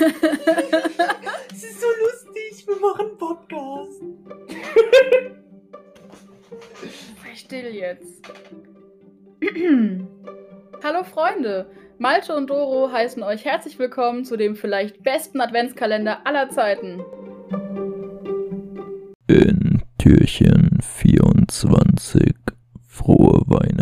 Es ist so lustig, wir machen Podcast. Sei still jetzt. Hallo Freunde, Malte und Doro heißen euch herzlich willkommen zu dem vielleicht besten Adventskalender aller Zeiten. In Türchen 24. Frohe Weihnachten.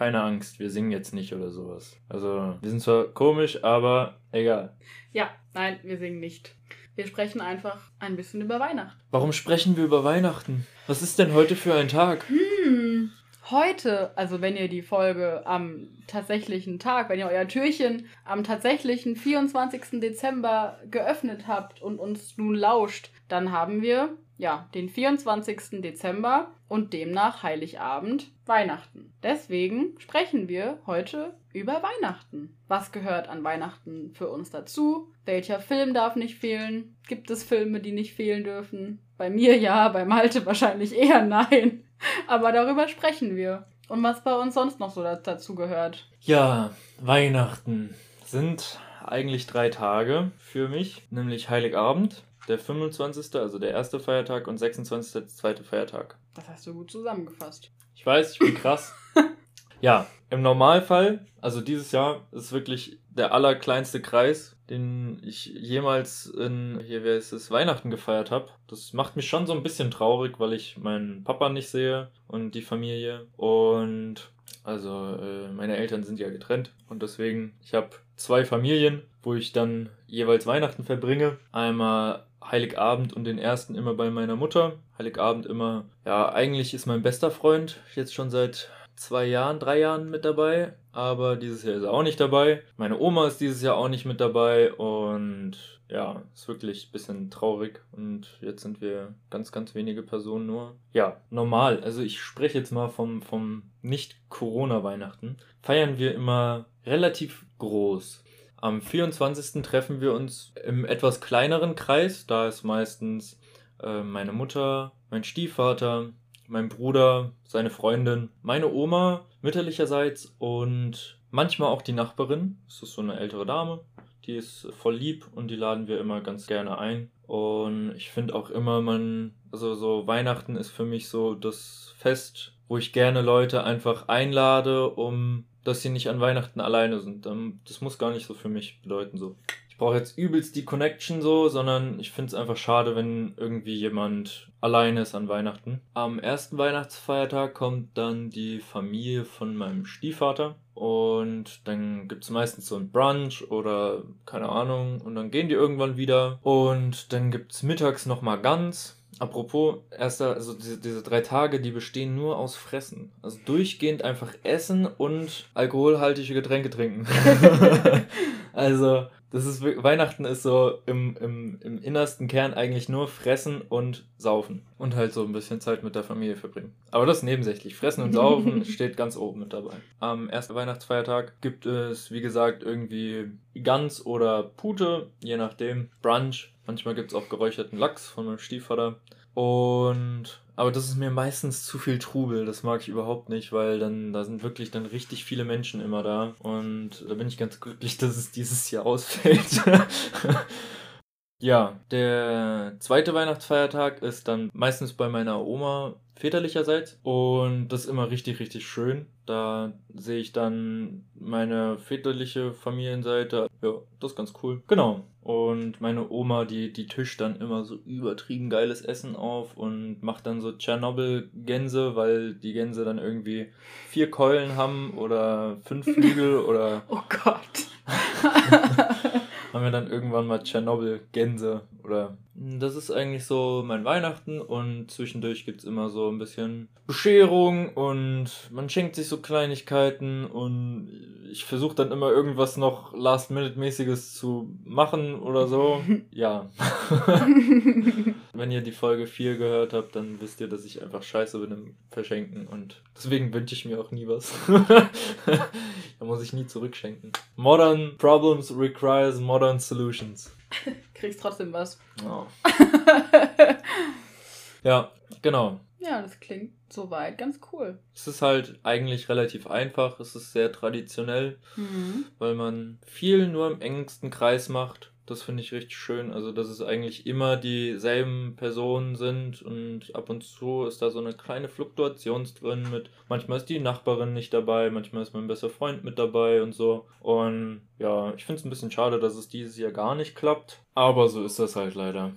Keine Angst, wir singen jetzt nicht oder sowas. Also, wir sind zwar komisch, aber egal. Ja, nein, wir singen nicht. Wir sprechen einfach ein bisschen über Weihnachten. Warum sprechen wir über Weihnachten? Was ist denn heute für ein Tag? Hm, heute, also wenn ihr die Folge am tatsächlichen Tag, wenn ihr euer Türchen am tatsächlichen 24. Dezember geöffnet habt und uns nun lauscht, dann haben wir ja den 24. Dezember und demnach Heiligabend Weihnachten. Deswegen sprechen wir heute über Weihnachten. Was gehört an Weihnachten für uns dazu? Welcher Film darf nicht fehlen? Gibt es Filme, die nicht fehlen dürfen? Bei mir ja, bei Malte wahrscheinlich eher nein. Aber darüber sprechen wir. Und was bei uns sonst noch so da- dazu gehört. Ja, Weihnachten sind eigentlich drei Tage für mich, nämlich Heiligabend, der 25., also der erste Feiertag und 26., der zweite Feiertag. Das hast du gut zusammengefasst. Ich weiß, ich bin krass. ja, im Normalfall, also dieses Jahr, ist wirklich der allerkleinste Kreis, den ich jemals in, hier, ist es, Weihnachten gefeiert habe. Das macht mich schon so ein bisschen traurig, weil ich meinen Papa nicht sehe und die Familie. Und also äh, meine Eltern sind ja getrennt und deswegen, ich habe zwei Familien, wo ich dann jeweils Weihnachten verbringe. Einmal Heiligabend und den ersten immer bei meiner Mutter. Heiligabend immer, ja, eigentlich ist mein bester Freund jetzt schon seit zwei Jahren, drei Jahren mit dabei, aber dieses Jahr ist er auch nicht dabei. Meine Oma ist dieses Jahr auch nicht mit dabei und ja, ist wirklich ein bisschen traurig und jetzt sind wir ganz, ganz wenige Personen nur. Ja, normal, also ich spreche jetzt mal vom, vom Nicht-Corona-Weihnachten, feiern wir immer relativ groß. Am 24. treffen wir uns im etwas kleineren Kreis. Da ist meistens äh, meine Mutter, mein Stiefvater, mein Bruder, seine Freundin, meine Oma mütterlicherseits und manchmal auch die Nachbarin. Das ist so eine ältere Dame. Die ist voll lieb und die laden wir immer ganz gerne ein. Und ich finde auch immer, man, also so Weihnachten ist für mich so das Fest, wo ich gerne Leute einfach einlade, um dass sie nicht an Weihnachten alleine sind. Ähm, Das muss gar nicht so für mich bedeuten so. Ich brauche jetzt übelst die Connection so, sondern ich finde es einfach schade, wenn irgendwie jemand alleine ist an Weihnachten. Am ersten Weihnachtsfeiertag kommt dann die Familie von meinem Stiefvater und dann gibt es meistens so ein Brunch oder keine Ahnung und dann gehen die irgendwann wieder und dann gibt es mittags nochmal ganz. Apropos, erster, also diese, diese drei Tage, die bestehen nur aus Fressen. Also durchgehend einfach essen und alkoholhaltige Getränke trinken. also, das ist Weihnachten ist so im, im, im innersten Kern eigentlich nur fressen und saufen. Und halt so ein bisschen Zeit mit der Familie verbringen. Aber das ist nebensächlich. Fressen und saufen steht ganz oben mit dabei. Am ersten Weihnachtsfeiertag gibt es, wie gesagt, irgendwie Gans oder Pute, je nachdem. Brunch. Manchmal gibt es auch geräucherten Lachs von meinem Stiefvater. Und aber das ist mir meistens zu viel Trubel, das mag ich überhaupt nicht, weil dann da sind wirklich dann richtig viele Menschen immer da und da bin ich ganz glücklich, dass es dieses Jahr ausfällt. ja, der zweite Weihnachtsfeiertag ist dann meistens bei meiner Oma väterlicherseits und das ist immer richtig richtig schön. Da sehe ich dann meine väterliche Familienseite. Ja, das ist ganz cool. Genau. Und meine Oma, die, die tischt dann immer so übertrieben geiles Essen auf und macht dann so Tschernobyl-Gänse, weil die Gänse dann irgendwie vier Keulen haben oder fünf Flügel oder Oh Gott. haben wir dann irgendwann mal Tschernobyl-Gänse oder das ist eigentlich so mein Weihnachten und zwischendurch gibt's immer so ein bisschen Bescherung und man schenkt sich so Kleinigkeiten und ich versuche dann immer irgendwas noch Last-Minute-mäßiges zu machen oder so. Ja. Wenn ihr die Folge 4 gehört habt, dann wisst ihr, dass ich einfach scheiße bin im Verschenken und deswegen wünsche ich mir auch nie was. da muss ich nie zurückschenken. Modern Problems requires modern solutions. Kriegst trotzdem was. Oh. Ja, genau. Ja, das klingt soweit ganz cool. Es ist halt eigentlich relativ einfach, es ist sehr traditionell, Mhm. weil man viel nur im engsten Kreis macht. Das finde ich richtig schön. Also, dass es eigentlich immer dieselben Personen sind und ab und zu ist da so eine kleine Fluktuation drin mit, manchmal ist die Nachbarin nicht dabei, manchmal ist mein bester Freund mit dabei und so. Und ja, ich finde es ein bisschen schade, dass es dieses Jahr gar nicht klappt. Aber so ist das halt leider.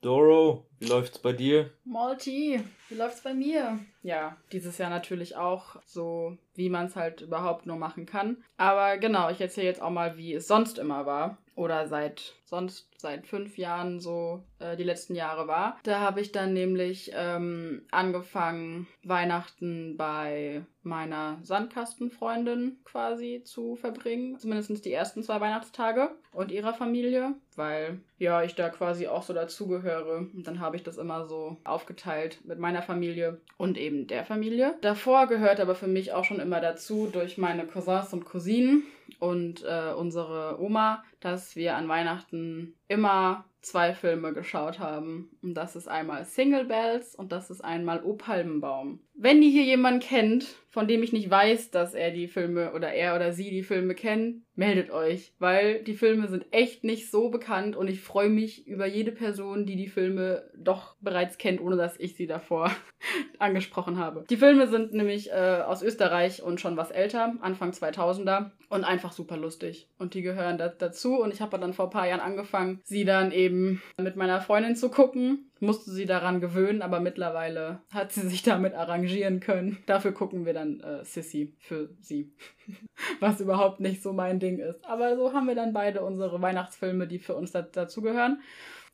Doro, wie läuft's bei dir? Malti, wie läuft's bei mir? Ja, dieses Jahr natürlich auch so, wie man es halt überhaupt nur machen kann. Aber genau, ich erzähle jetzt auch mal, wie es sonst immer war. Oder seit sonst seit fünf Jahren so äh, die letzten Jahre war. Da habe ich dann nämlich ähm, angefangen, Weihnachten bei meiner Sandkastenfreundin quasi zu verbringen. Zumindest die ersten zwei Weihnachtstage und ihrer Familie, weil ja, ich da quasi auch so dazugehöre. Und dann habe ich das immer so aufgeteilt mit meiner Familie und eben der Familie. Davor gehört aber für mich auch schon immer dazu, durch meine Cousins und Cousinen und äh, unsere Oma, dass wir an Weihnachten immer zwei Filme geschaut haben. Und das ist einmal Single Bells und das ist einmal O Palmenbaum. Wenn ihr hier jemanden kennt, von dem ich nicht weiß, dass er die Filme oder er oder sie die Filme kennen, meldet euch, weil die Filme sind echt nicht so bekannt und ich freue mich über jede Person, die die Filme doch bereits kennt, ohne dass ich sie davor angesprochen habe. Die Filme sind nämlich äh, aus Österreich und schon was älter, Anfang 2000er und einfach super lustig und die gehören da dazu und ich habe dann vor ein paar Jahren angefangen, sie dann eben mit meiner Freundin zu gucken musste sie daran gewöhnen, aber mittlerweile hat sie sich damit arrangieren können. Dafür gucken wir dann äh, Sissy für sie. Was überhaupt nicht so mein Ding ist. Aber so haben wir dann beide unsere Weihnachtsfilme, die für uns da dazugehören.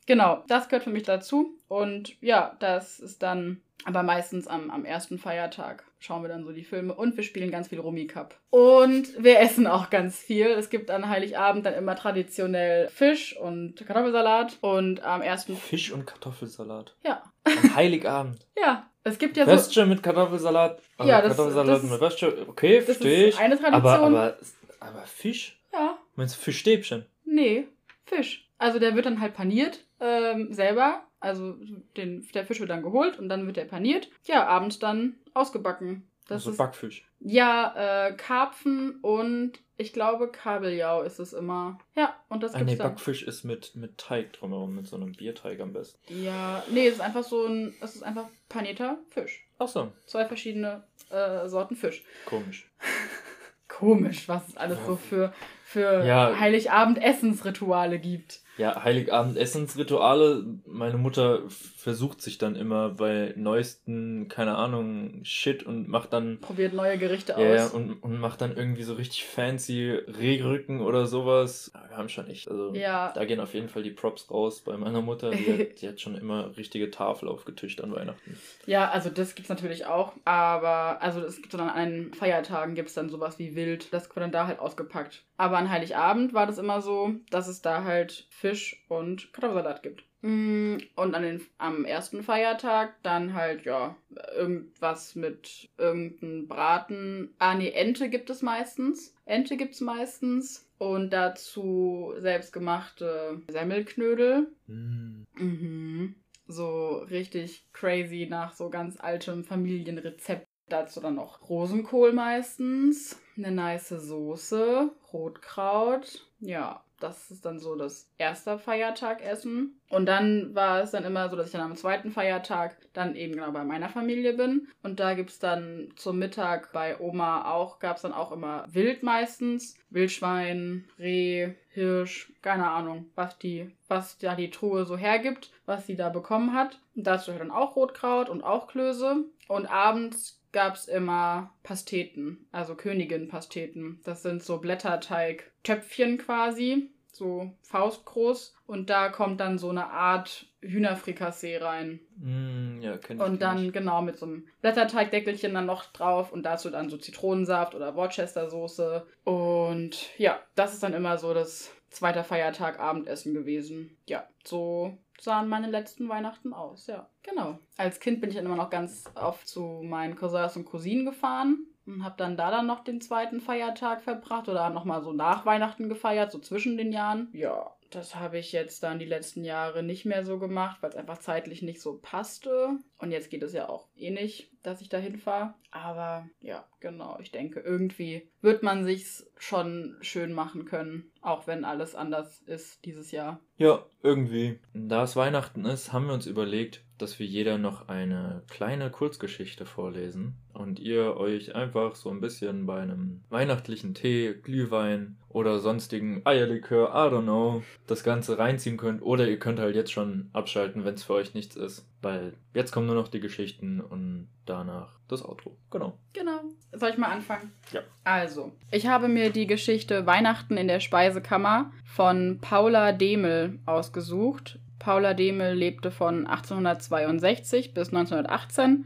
Genau, das gehört für mich dazu. Und ja, das ist dann aber meistens am, am ersten Feiertag schauen wir dann so die Filme und wir spielen ganz viel Rummy Cup. Und wir essen auch ganz viel. Es gibt an Heiligabend dann immer traditionell Fisch und Kartoffelsalat und am ersten Fisch und Kartoffelsalat. Ja. Am Heiligabend. Ja, es gibt ja so Würstchen mit Kartoffelsalat. Ja, das- Kartoffelsalat das- mit Würstchen. Okay, verstehe ich. eine Tradition. Aber, aber, aber Fisch? ja, Meinst du Fischstäbchen? nee, Fisch. Also der wird dann halt paniert ähm, selber. Also den, der Fisch wird dann geholt und dann wird er paniert. Ja, abends dann ausgebacken. Das also ist Backfisch. ja äh, Karpfen und ich glaube Kabeljau ist es immer. Ja, und das Ah, gibt's nee, dann. Backfisch ist mit, mit Teig drumherum, mit so einem Bierteig am besten. Ja, nee, es ist einfach so ein, es ist einfach panierter Fisch. Ach so, Zwei verschiedene äh, Sorten Fisch. komisch. Komisch, was es alles so für, für Ja. Heiligabend-Essensrituale gibt. Ja, Heiligabend-Essensrituale. Meine Mutter versucht sich dann immer bei neuesten, keine Ahnung, Shit und macht dann Probiert neue Gerichte Ja, ja, aus. und, und macht dann irgendwie so richtig fancy Rehrücken oder sowas. Ja, wir haben schon echt, also Ja. da gehen auf jeden Fall die Props raus bei meiner Mutter. Die hat, die hat schon immer richtige Tafel aufgetischt an Weihnachten. Ja, also das gibt's natürlich auch, aber also es gibt dann an Feiertagen gibt's dann sowas wie Wild, das wird dann da halt ausgepackt. Aber an Heiligabend war das immer so, dass es da halt Fisch und Kartoffelsalat gibt. Mm, Und an den, am ersten Feiertag dann halt, ja, irgendwas mit irgendeinem Braten. Ah, nee, Ente gibt es meistens. Ente gibt's meistens. Und dazu selbstgemachte Semmelknödel. Mm. Mhm. So richtig crazy nach so ganz altem Familienrezept. Dazu dann noch Rosenkohl meistens, eine nice Soße, Rotkraut. Ja, das ist dann so das erste Feiertagessen. Und dann war es dann immer so, dass ich dann am zweiten Feiertag dann eben genau bei meiner Familie bin. Und da gibt es dann zum Mittag bei Oma auch, gab es dann auch immer Wild meistens. Wildschwein, Reh, Hirsch, keine Ahnung, was die, was da die Truhe so hergibt, was sie da bekommen hat. Und dazu dann auch Rotkraut und auch Klöße. Und abends gab es immer Pasteten, also Königin-Pasteten. Das sind so Blätterteig-Töpfchen quasi, so faustgroß. Und da kommt dann so eine Art Hühnerfrikassee rein. Mm, ja, kenn ich. Und dann ich. genau mit so einem Blätterteigdeckelchen dann noch drauf und dazu dann so Zitronensaft oder Worcester-Soße. Und ja, das ist dann immer so das zweite Feiertag Abendessen gewesen. Ja, so sahen meine letzten Weihnachten aus, ja. Genau. Als Kind bin ich dann immer noch ganz oft zu meinen Cousins und Cousinen gefahren und habe dann da dann noch den zweiten Feiertag verbracht oder nochmal so nach Weihnachten gefeiert, so zwischen den Jahren. Ja, das habe ich jetzt dann die letzten Jahre nicht mehr so gemacht, weil es einfach zeitlich nicht so passte. Und jetzt geht es ja auch eh nicht, dass ich dahin fahre. Aber ja, genau. Ich denke, irgendwie wird man sich's schon schön machen können, auch wenn alles anders ist dieses Jahr. Ja, irgendwie. Da es Weihnachten ist, haben wir uns überlegt, dass wir jeder noch eine kleine Kurzgeschichte vorlesen und ihr euch einfach so ein bisschen bei einem weihnachtlichen Tee, Glühwein oder sonstigen Eierlikör, I don't know, das Ganze reinziehen könnt. Oder ihr könnt halt jetzt schon abschalten, wenn es für euch nichts ist. Weil jetzt kommen nur noch die Geschichten und danach das Outro. Genau. Genau. Soll ich mal anfangen? Ja. Also, ich habe mir die Geschichte Weihnachten in der Speisekammer von Paula Demel ausgesucht. Paula Demel lebte von 1862 bis 1918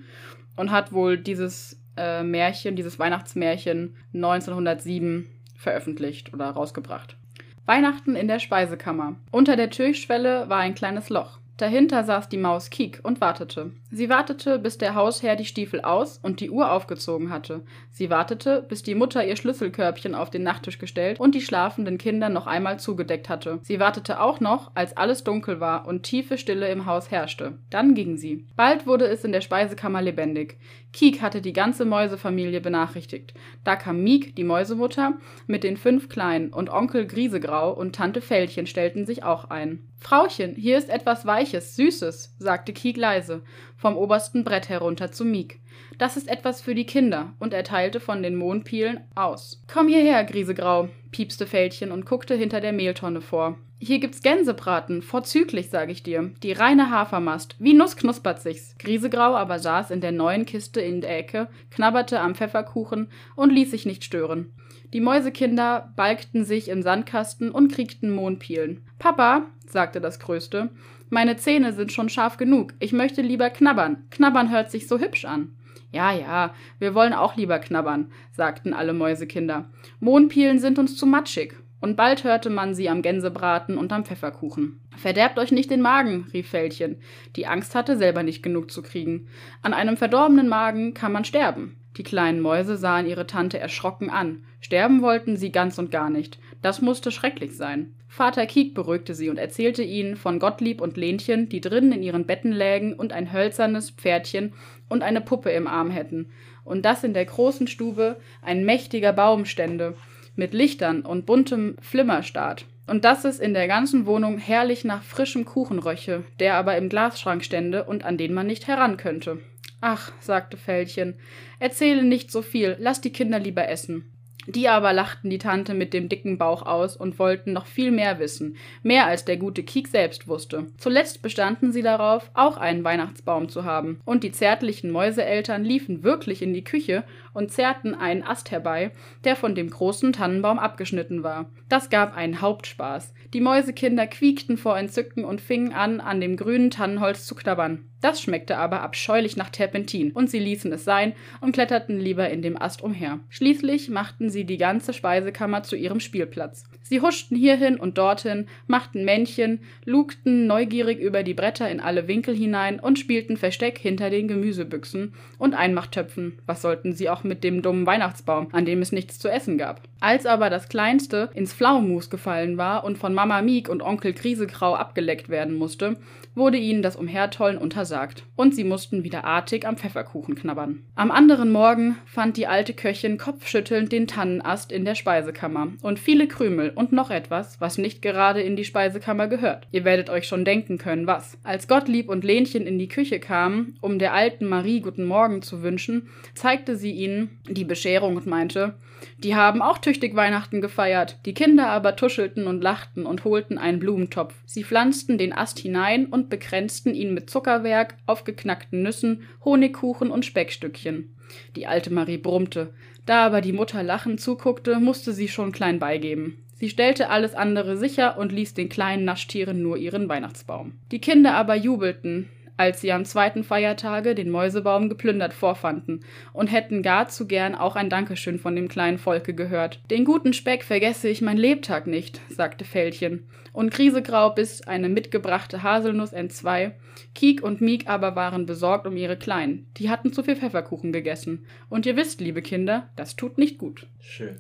und hat wohl dieses äh, Märchen, dieses Weihnachtsmärchen 1907 veröffentlicht oder rausgebracht. Weihnachten in der Speisekammer. Unter der Türschwelle war ein kleines Loch. Dahinter saß die Maus Kiek und wartete. Sie wartete, bis der Hausherr die Stiefel aus und die Uhr aufgezogen hatte. Sie wartete, bis die Mutter ihr Schlüsselkörbchen auf den Nachttisch gestellt und die schlafenden Kinder noch einmal zugedeckt hatte. Sie wartete auch noch, als alles dunkel war und tiefe Stille im Haus herrschte. Dann ging sie. Bald wurde es in der Speisekammer lebendig. Kiek hatte die ganze Mäusefamilie benachrichtigt. Da kam Miek, die Mäusemutter, mit den fünf Kleinen und Onkel Griesegrau und Tante Fellchen stellten sich auch ein. Frauchen, hier ist etwas Weiches, Süßes, sagte Kiek leise, vom obersten Brett herunter zu Miek. Das ist etwas für die Kinder, und er teilte von den Mohnpielen aus. Komm hierher, Griesegrau, piepste Fältchen und guckte hinter der Mehltonne vor. Hier gibt's Gänsebraten, vorzüglich, sag ich dir. Die reine Hafermast, wie Nuss knuspert sich's. Griesegrau aber saß in der neuen Kiste in der Ecke, knabberte am Pfefferkuchen und ließ sich nicht stören. Die Mäusekinder balgten sich im Sandkasten und kriegten Mohnpielen. Papa, sagte das Größte, meine Zähne sind schon scharf genug. Ich möchte lieber knabbern. Knabbern hört sich so hübsch an. Ja, ja, wir wollen auch lieber knabbern, sagten alle Mäusekinder. Mohnpielen sind uns zu matschig. Und bald hörte man sie am Gänsebraten und am Pfefferkuchen. Verderbt euch nicht den Magen, rief Fältchen, die Angst hatte, selber nicht genug zu kriegen. An einem verdorbenen Magen kann man sterben. Die kleinen Mäuse sahen ihre Tante erschrocken an. Sterben wollten sie ganz und gar nicht. Das musste schrecklich sein. Vater Kiek beruhigte sie und erzählte ihnen von Gottlieb und Lenchen, die drinnen in ihren Betten lägen und ein hölzernes Pferdchen und eine Puppe im Arm hätten, und dass in der großen Stube ein mächtiger Baum stände, mit Lichtern und buntem Flimmerstaat, und dass es in der ganzen Wohnung herrlich nach frischem Kuchen röche, der aber im Glasschrank stände und an den man nicht heran könnte. Ach, sagte Fellchen, erzähle nicht so viel, lass die Kinder lieber essen. Die aber lachten die Tante mit dem dicken Bauch aus und wollten noch viel mehr wissen, mehr als der gute Kiek selbst wusste. Zuletzt bestanden sie darauf, auch einen Weihnachtsbaum zu haben, und die zärtlichen Mäuseeltern liefen wirklich in die Küche und zerrten einen Ast herbei, der von dem großen Tannenbaum abgeschnitten war. Das gab einen Hauptspaß. Die Mäusekinder quiekten vor Entzücken und fingen an, an dem grünen Tannenholz zu knabbern. Das schmeckte aber abscheulich nach Terpentin, und sie ließen es sein und kletterten lieber in dem Ast umher. Schließlich machten sie die ganze Speisekammer zu ihrem Spielplatz. Sie huschten hierhin und dorthin, machten Männchen, lugten neugierig über die Bretter in alle Winkel hinein und spielten Versteck hinter den Gemüsebüchsen und Einmachttöpfen. Was sollten sie auch mit dem dummen Weihnachtsbaum, an dem es nichts zu essen gab? Als aber das Kleinste ins Pflaumenmus gefallen war und von Mama Miek und Onkel Griesegrau abgeleckt werden musste, wurde ihnen das Umhertollen untersagt, und sie mussten wieder artig am Pfefferkuchen knabbern. Am anderen Morgen fand die alte Köchin kopfschüttelnd den Tannenast in der Speisekammer und viele Krümel und noch etwas, was nicht gerade in die Speisekammer gehört. Ihr werdet euch schon denken können, was. Als Gottlieb und Lenchen in die Küche kamen, um der alten Marie guten Morgen zu wünschen, zeigte sie ihnen die Bescherung und meinte, die haben auch tüchtig Weihnachten gefeiert. Die Kinder aber tuschelten und lachten und holten einen Blumentopf. Sie pflanzten den Ast hinein und bekränzten ihn mit Zuckerwerk, aufgeknackten Nüssen, Honigkuchen und Speckstückchen. Die alte Marie brummte. Da aber die Mutter lachend zuguckte, musste sie schon klein beigeben. Sie stellte alles andere sicher und ließ den kleinen Naschtieren nur ihren Weihnachtsbaum. Die Kinder aber jubelten, als sie am zweiten Feiertage den Mäusebaum geplündert vorfanden und hätten gar zu gern auch ein Dankeschön von dem kleinen Volke gehört. Den guten Speck vergesse ich mein Lebtag nicht, sagte Fellchen. Und Krisegrau biss eine mitgebrachte Haselnuss entzwei. Kiek und Miek aber waren besorgt um ihre Kleinen. Die hatten zu viel Pfefferkuchen gegessen. Und ihr wisst, liebe Kinder, das tut nicht gut. Schön.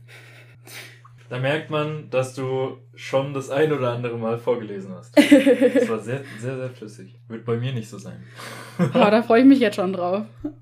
Da merkt man, dass du schon das ein oder andere Mal vorgelesen hast. Das war sehr, sehr, sehr flüssig. Wird bei mir nicht so sein. oh, da freue ich mich jetzt schon drauf.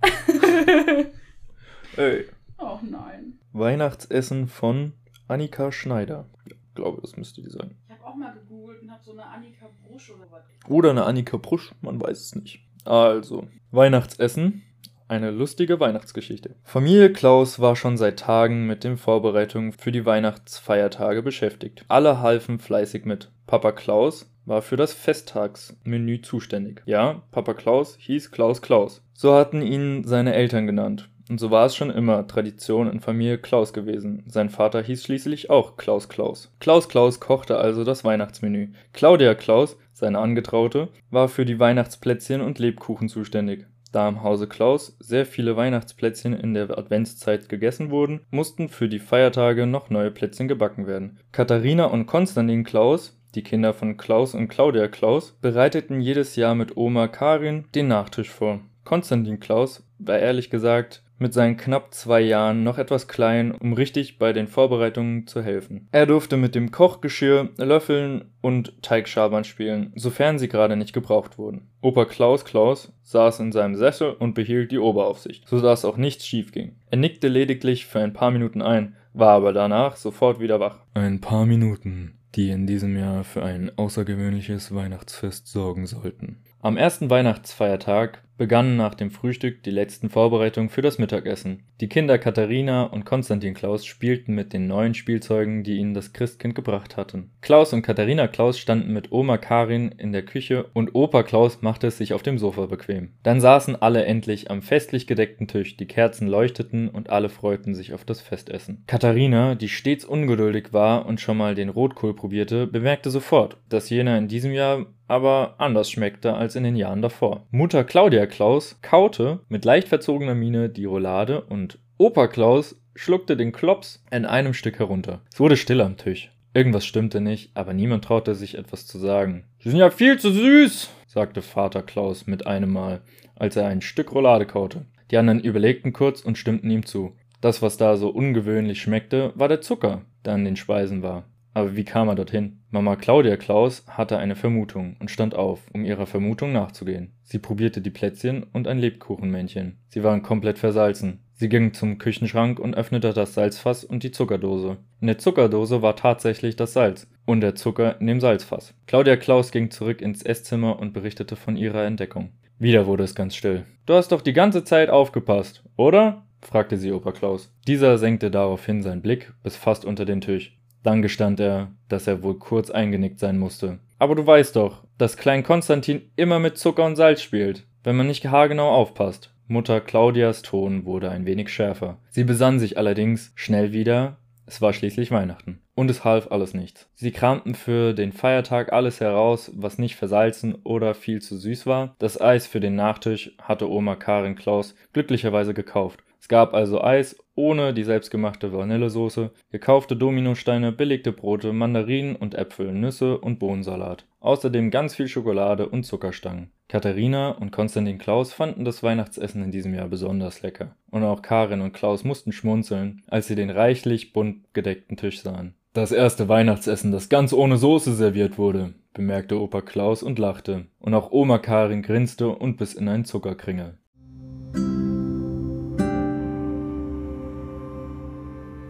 Ey. Oh nein. Weihnachtsessen von Annika Schneider. Ich glaube, das müsste die sein. Ich habe auch mal gegoogelt und habe so eine Annika Brusch oder was. Oder eine Annika Brusch, man weiß es nicht. Also, Weihnachtsessen. Eine lustige Weihnachtsgeschichte. Familie Klaus war schon seit Tagen mit den Vorbereitungen für die Weihnachtsfeiertage beschäftigt. Alle halfen fleißig mit. Papa Klaus war für das Festtagsmenü zuständig. Ja, Papa Klaus hieß Klaus Klaus. So hatten ihn seine Eltern genannt. Und so war es schon immer Tradition in Familie Klaus gewesen. Sein Vater hieß schließlich auch Klaus Klaus. Klaus Klaus kochte also das Weihnachtsmenü. Claudia Klaus, seine Angetraute, war für die Weihnachtsplätzchen und Lebkuchen zuständig. Da im Hause Klaus sehr viele Weihnachtsplätzchen in der Adventszeit gegessen wurden, mussten für die Feiertage noch neue Plätzchen gebacken werden. Katharina und Konstantin Klaus, die Kinder von Klaus und Claudia Klaus, bereiteten jedes Jahr mit Oma Karin den Nachtisch vor. Konstantin Klaus war ehrlich gesagt mit seinen knapp zwei Jahren noch etwas klein, um richtig bei den Vorbereitungen zu helfen. Er durfte mit dem Kochgeschirr, Löffeln und Teigschabern spielen, sofern sie gerade nicht gebraucht wurden. Opa Klaus Klaus saß in seinem Sessel und behielt die Oberaufsicht, so dass auch nichts schief ging. Er nickte lediglich für ein paar Minuten ein, war aber danach sofort wieder wach. Ein paar Minuten, die in diesem Jahr für ein außergewöhnliches Weihnachtsfest sorgen sollten. Am ersten Weihnachtsfeiertag begannen nach dem Frühstück die letzten Vorbereitungen für das Mittagessen. Die Kinder Katharina und Konstantin Klaus spielten mit den neuen Spielzeugen, die ihnen das Christkind gebracht hatten. Klaus und Katharina Klaus standen mit Oma Karin in der Küche und Opa Klaus machte es sich auf dem Sofa bequem. Dann saßen alle endlich am festlich gedeckten Tisch, die Kerzen leuchteten und alle freuten sich auf das Festessen. Katharina, die stets ungeduldig war und schon mal den Rotkohl probierte, bemerkte sofort, dass jener in diesem Jahr aber anders schmeckte als in den Jahren davor. Mutter Claudia Klaus kaute mit leicht verzogener Miene die Roulade und Opa Klaus schluckte den Klops in einem Stück herunter. Es wurde still am Tisch. Irgendwas stimmte nicht, aber niemand traute sich etwas zu sagen. Sie sind ja viel zu süß, sagte Vater Klaus mit einem Mal, als er ein Stück Roulade kaute. Die anderen überlegten kurz und stimmten ihm zu. Das, was da so ungewöhnlich schmeckte, war der Zucker, der an den Speisen war. Aber wie kam er dorthin? Mama Claudia Klaus hatte eine Vermutung und stand auf, um ihrer Vermutung nachzugehen. Sie probierte die Plätzchen und ein Lebkuchenmännchen. Sie waren komplett versalzen. Sie ging zum Küchenschrank und öffnete das Salzfass und die Zuckerdose. In der Zuckerdose war tatsächlich das Salz und der Zucker in dem Salzfass. Claudia Klaus ging zurück ins Esszimmer und berichtete von ihrer Entdeckung. Wieder wurde es ganz still. Du hast doch die ganze Zeit aufgepasst, oder? fragte sie Opa Klaus. Dieser senkte daraufhin seinen Blick bis fast unter den Tisch. Dann gestand er, dass er wohl kurz eingenickt sein musste. Aber du weißt doch, dass Klein Konstantin immer mit Zucker und Salz spielt, wenn man nicht haargenau aufpasst. Mutter Claudias Ton wurde ein wenig schärfer. Sie besann sich allerdings schnell wieder, es war schließlich Weihnachten. Und es half alles nichts. Sie kramten für den Feiertag alles heraus, was nicht versalzen oder viel zu süß war. Das Eis für den Nachtisch hatte Oma Karin Klaus glücklicherweise gekauft. Es gab also Eis ohne die selbstgemachte Vanillesoße, gekaufte Dominosteine, belegte Brote, Mandarinen und Äpfel, Nüsse und Bohnensalat. Außerdem ganz viel Schokolade und Zuckerstangen. Katharina und Konstantin Klaus fanden das Weihnachtsessen in diesem Jahr besonders lecker. Und auch Karin und Klaus mussten schmunzeln, als sie den reichlich bunt gedeckten Tisch sahen. Das erste Weihnachtsessen, das ganz ohne Soße serviert wurde, bemerkte Opa Klaus und lachte. Und auch Oma Karin grinste und biss in einen Zuckerkringel.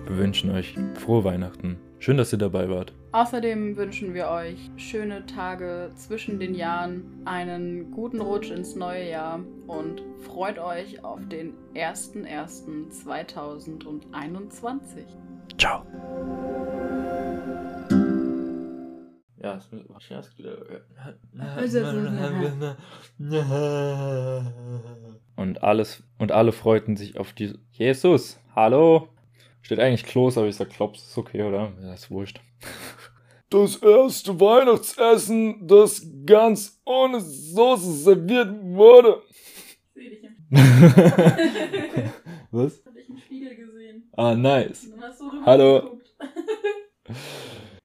Wir wünschen euch frohe Weihnachten. Schön, dass ihr dabei wart. Außerdem wünschen wir euch schöne Tage zwischen den Jahren, einen guten Rutsch ins neue Jahr und freut euch auf den 01.01.2021. Ciao. Ja, es ist erst Und alles und alle freuten sich auf die Jesus. Hallo. Steht eigentlich Klos, aber ich sag Klops, ist okay, oder? Ja, ist wurscht. Das erste Weihnachtsessen, das ganz ohne Soße serviert wurde. Seh dich im Was? Hab ich im Spiegel gesehen. Ah, nice. Hallo.